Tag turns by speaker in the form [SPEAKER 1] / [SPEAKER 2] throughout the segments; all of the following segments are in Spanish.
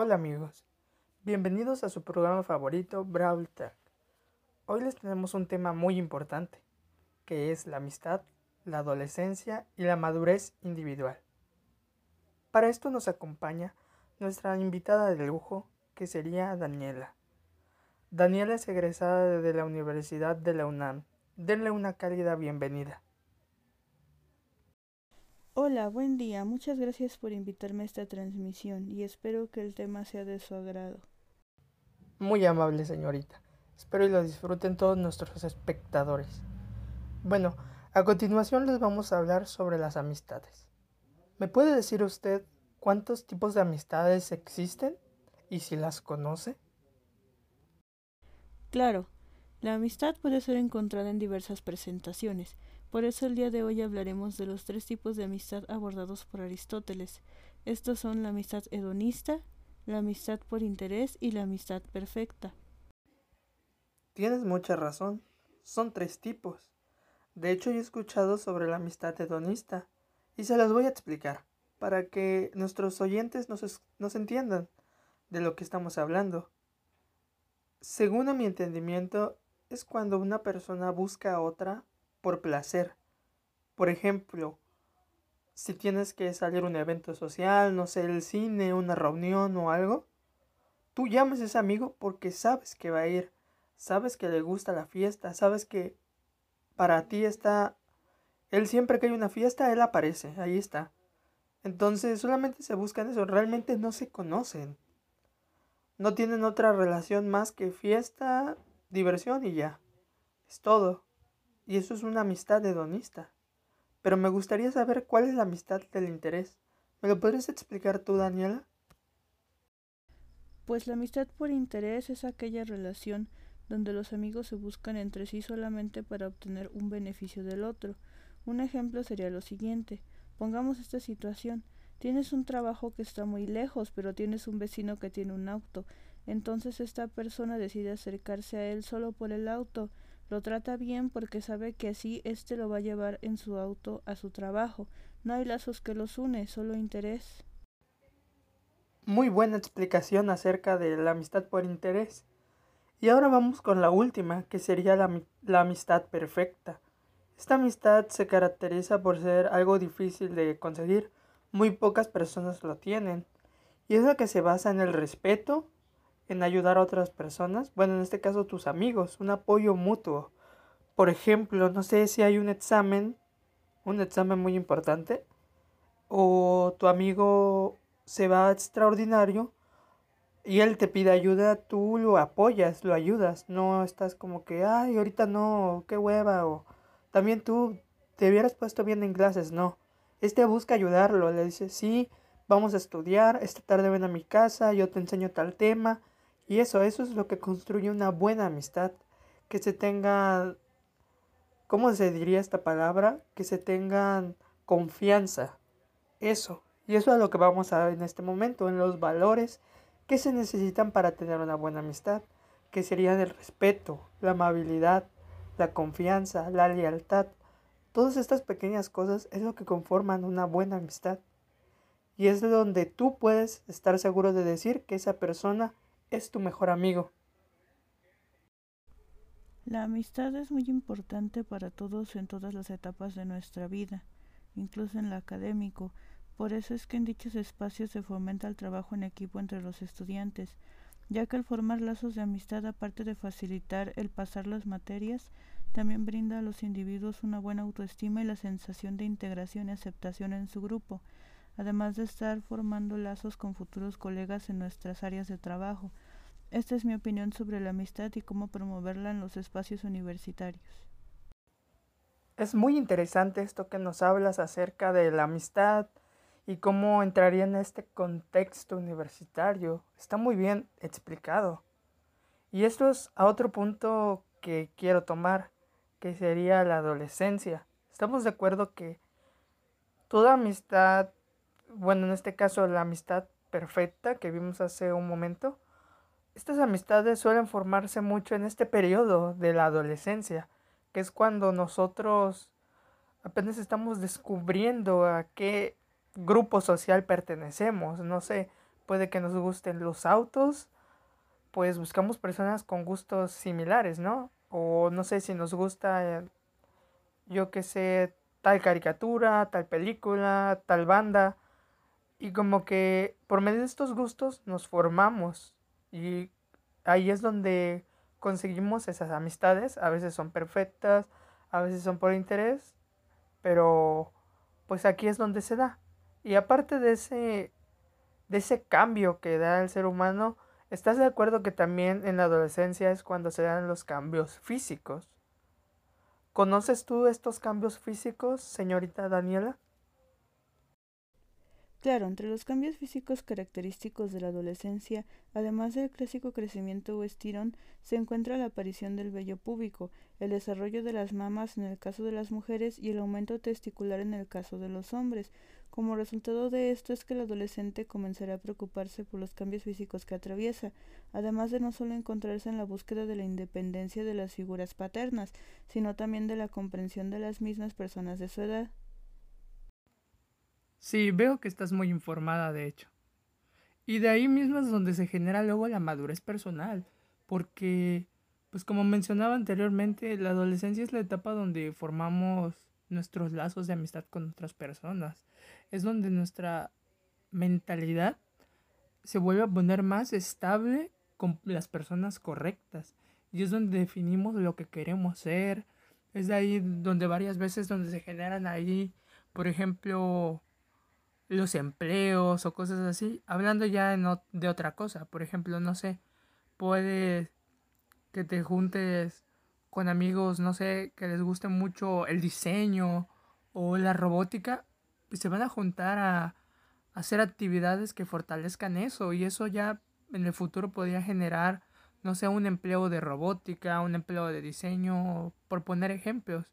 [SPEAKER 1] Hola amigos, bienvenidos a su programa favorito Brawl. Hoy les tenemos un tema muy importante, que es la amistad, la adolescencia y la madurez individual. Para esto nos acompaña nuestra invitada de lujo, que sería Daniela. Daniela es egresada de la Universidad de la UNAM. Denle una cálida bienvenida.
[SPEAKER 2] Hola, buen día. Muchas gracias por invitarme a esta transmisión y espero que el tema sea de su agrado.
[SPEAKER 1] Muy amable, señorita. Espero y lo disfruten todos nuestros espectadores. Bueno, a continuación les vamos a hablar sobre las amistades. ¿Me puede decir usted cuántos tipos de amistades existen y si las conoce?
[SPEAKER 2] Claro, la amistad puede ser encontrada en diversas presentaciones por eso el día de hoy hablaremos de los tres tipos de amistad abordados por Aristóteles. Estos son la amistad hedonista, la amistad por interés y la amistad perfecta.
[SPEAKER 1] Tienes mucha razón. Son tres tipos. De hecho, he escuchado sobre la amistad hedonista y se las voy a explicar para que nuestros oyentes nos, nos entiendan de lo que estamos hablando. Según mi entendimiento, es cuando una persona busca a otra por placer. Por ejemplo, si tienes que salir a un evento social, no sé, el cine, una reunión o algo, tú llamas a ese amigo porque sabes que va a ir, sabes que le gusta la fiesta, sabes que para ti está, él siempre que hay una fiesta, él aparece, ahí está. Entonces solamente se buscan eso, realmente no se conocen. No tienen otra relación más que fiesta, diversión y ya. Es todo. Y eso es una amistad hedonista. Pero me gustaría saber cuál es la amistad del interés. ¿Me lo podrías explicar tú, Daniela?
[SPEAKER 2] Pues la amistad por interés es aquella relación donde los amigos se buscan entre sí solamente para obtener un beneficio del otro. Un ejemplo sería lo siguiente. Pongamos esta situación. Tienes un trabajo que está muy lejos, pero tienes un vecino que tiene un auto. Entonces esta persona decide acercarse a él solo por el auto lo trata bien porque sabe que así éste lo va a llevar en su auto a su trabajo. No hay lazos que los une, solo interés.
[SPEAKER 1] Muy buena explicación acerca de la amistad por interés. Y ahora vamos con la última, que sería la, la amistad perfecta. Esta amistad se caracteriza por ser algo difícil de conseguir. Muy pocas personas lo tienen. Y es la que se basa en el respeto, en ayudar a otras personas, bueno, en este caso tus amigos, un apoyo mutuo. Por ejemplo, no sé si hay un examen, un examen muy importante, o tu amigo se va extraordinario y él te pide ayuda, tú lo apoyas, lo ayudas, no estás como que, ay, ahorita no, qué hueva, o también tú te hubieras puesto bien en clases, no. Este busca ayudarlo, le dice, sí, vamos a estudiar, esta tarde ven a mi casa, yo te enseño tal tema, y eso, eso es lo que construye una buena amistad. Que se tenga, ¿cómo se diría esta palabra? Que se tengan confianza. Eso. Y eso es lo que vamos a ver en este momento, en los valores que se necesitan para tener una buena amistad, que serían el respeto, la amabilidad, la confianza, la lealtad. Todas estas pequeñas cosas es lo que conforman una buena amistad. Y es donde tú puedes estar seguro de decir que esa persona es tu mejor amigo.
[SPEAKER 2] La amistad es muy importante para todos en todas las etapas de nuestra vida, incluso en lo académico. Por eso es que en dichos espacios se fomenta el trabajo en equipo entre los estudiantes, ya que el formar lazos de amistad, aparte de facilitar el pasar las materias, también brinda a los individuos una buena autoestima y la sensación de integración y aceptación en su grupo, además de estar formando lazos con futuros colegas en nuestras áreas de trabajo. Esta es mi opinión sobre la amistad y cómo promoverla en los espacios universitarios.
[SPEAKER 1] Es muy interesante esto que nos hablas acerca de la amistad y cómo entraría en este contexto universitario. Está muy bien explicado. Y esto es a otro punto que quiero tomar, que sería la adolescencia. Estamos de acuerdo que toda amistad bueno, en este caso la amistad perfecta que vimos hace un momento, estas amistades suelen formarse mucho en este periodo de la adolescencia, que es cuando nosotros apenas estamos descubriendo a qué grupo social pertenecemos. No sé, puede que nos gusten los autos, pues buscamos personas con gustos similares, ¿no? O no sé si nos gusta, yo qué sé, tal caricatura, tal película, tal banda. Y como que por medio de estos gustos nos formamos. Y ahí es donde conseguimos esas amistades. A veces son perfectas, a veces son por interés. Pero pues aquí es donde se da. Y aparte de ese, de ese cambio que da el ser humano, ¿estás de acuerdo que también en la adolescencia es cuando se dan los cambios físicos? ¿Conoces tú estos cambios físicos, señorita Daniela?
[SPEAKER 2] Claro, entre los cambios físicos característicos de la adolescencia, además del clásico crecimiento o estirón, se encuentra la aparición del vello púbico, el desarrollo de las mamas en el caso de las mujeres y el aumento testicular en el caso de los hombres. Como resultado de esto es que el adolescente comenzará a preocuparse por los cambios físicos que atraviesa, además de no solo encontrarse en la búsqueda de la independencia de las figuras paternas, sino también de la comprensión de las mismas personas de su edad.
[SPEAKER 1] Sí, veo que estás muy informada, de hecho. Y de ahí mismo es donde se genera luego la madurez personal, porque, pues como mencionaba anteriormente, la adolescencia es la etapa donde formamos nuestros lazos de amistad con otras personas. Es donde nuestra mentalidad se vuelve a poner más estable con las personas correctas. Y es donde definimos lo que queremos ser. Es de ahí donde varias veces donde se generan ahí, por ejemplo, los empleos o cosas así, hablando ya de otra cosa, por ejemplo, no sé, puede que te juntes con amigos, no sé, que les guste mucho el diseño o la robótica, pues se van a juntar a, hacer actividades que fortalezcan eso y eso ya en el futuro podría generar, no sé, un empleo de robótica, un empleo de diseño, por poner ejemplos.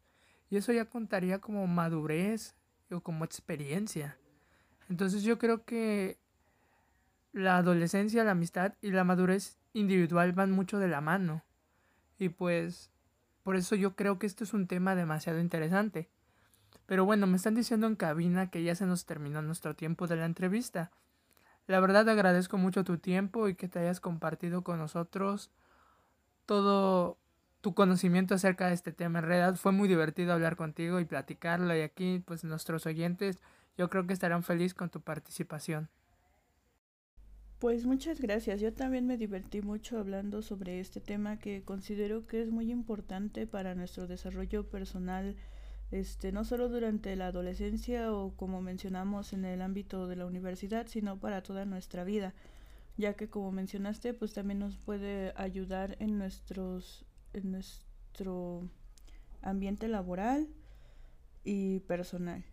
[SPEAKER 1] Y eso ya contaría como madurez o como experiencia. Entonces yo creo que la adolescencia, la amistad y la madurez individual van mucho de la mano. Y pues por eso yo creo que esto es un tema demasiado interesante. Pero bueno, me están diciendo en cabina que ya se nos terminó nuestro tiempo de la entrevista. La verdad agradezco mucho tu tiempo y que te hayas compartido con nosotros todo tu conocimiento acerca de este tema. En realidad fue muy divertido hablar contigo y platicarlo y aquí pues nuestros oyentes yo creo que estarán felices con tu participación.
[SPEAKER 2] Pues muchas gracias. Yo también me divertí mucho hablando sobre este tema que considero que es muy importante para nuestro desarrollo personal, este, no solo durante la adolescencia o como mencionamos en el ámbito de la universidad, sino para toda nuestra vida, ya que como mencionaste, pues también nos puede ayudar en nuestros en nuestro ambiente laboral y personal.